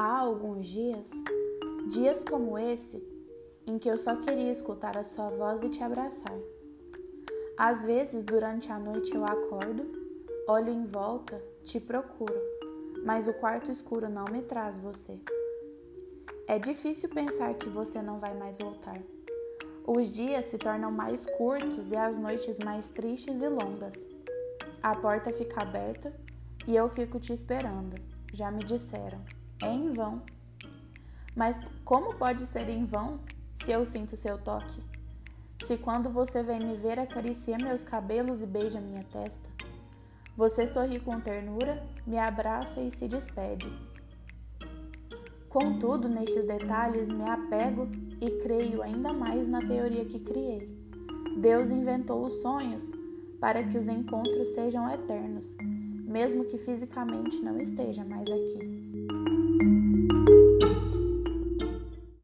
alguns dias, dias como esse, em que eu só queria escutar a sua voz e te abraçar. Às vezes, durante a noite, eu acordo, olho em volta, te procuro, mas o quarto escuro não me traz você. É difícil pensar que você não vai mais voltar. Os dias se tornam mais curtos e as noites mais tristes e longas. A porta fica aberta e eu fico te esperando. Já me disseram. É em vão. Mas como pode ser em vão se eu sinto seu toque? Se quando você vem me ver acaricia meus cabelos e beija minha testa? Você sorri com ternura, me abraça e se despede. Contudo, nestes detalhes me apego e creio ainda mais na teoria que criei. Deus inventou os sonhos para que os encontros sejam eternos, mesmo que fisicamente não esteja mais aqui.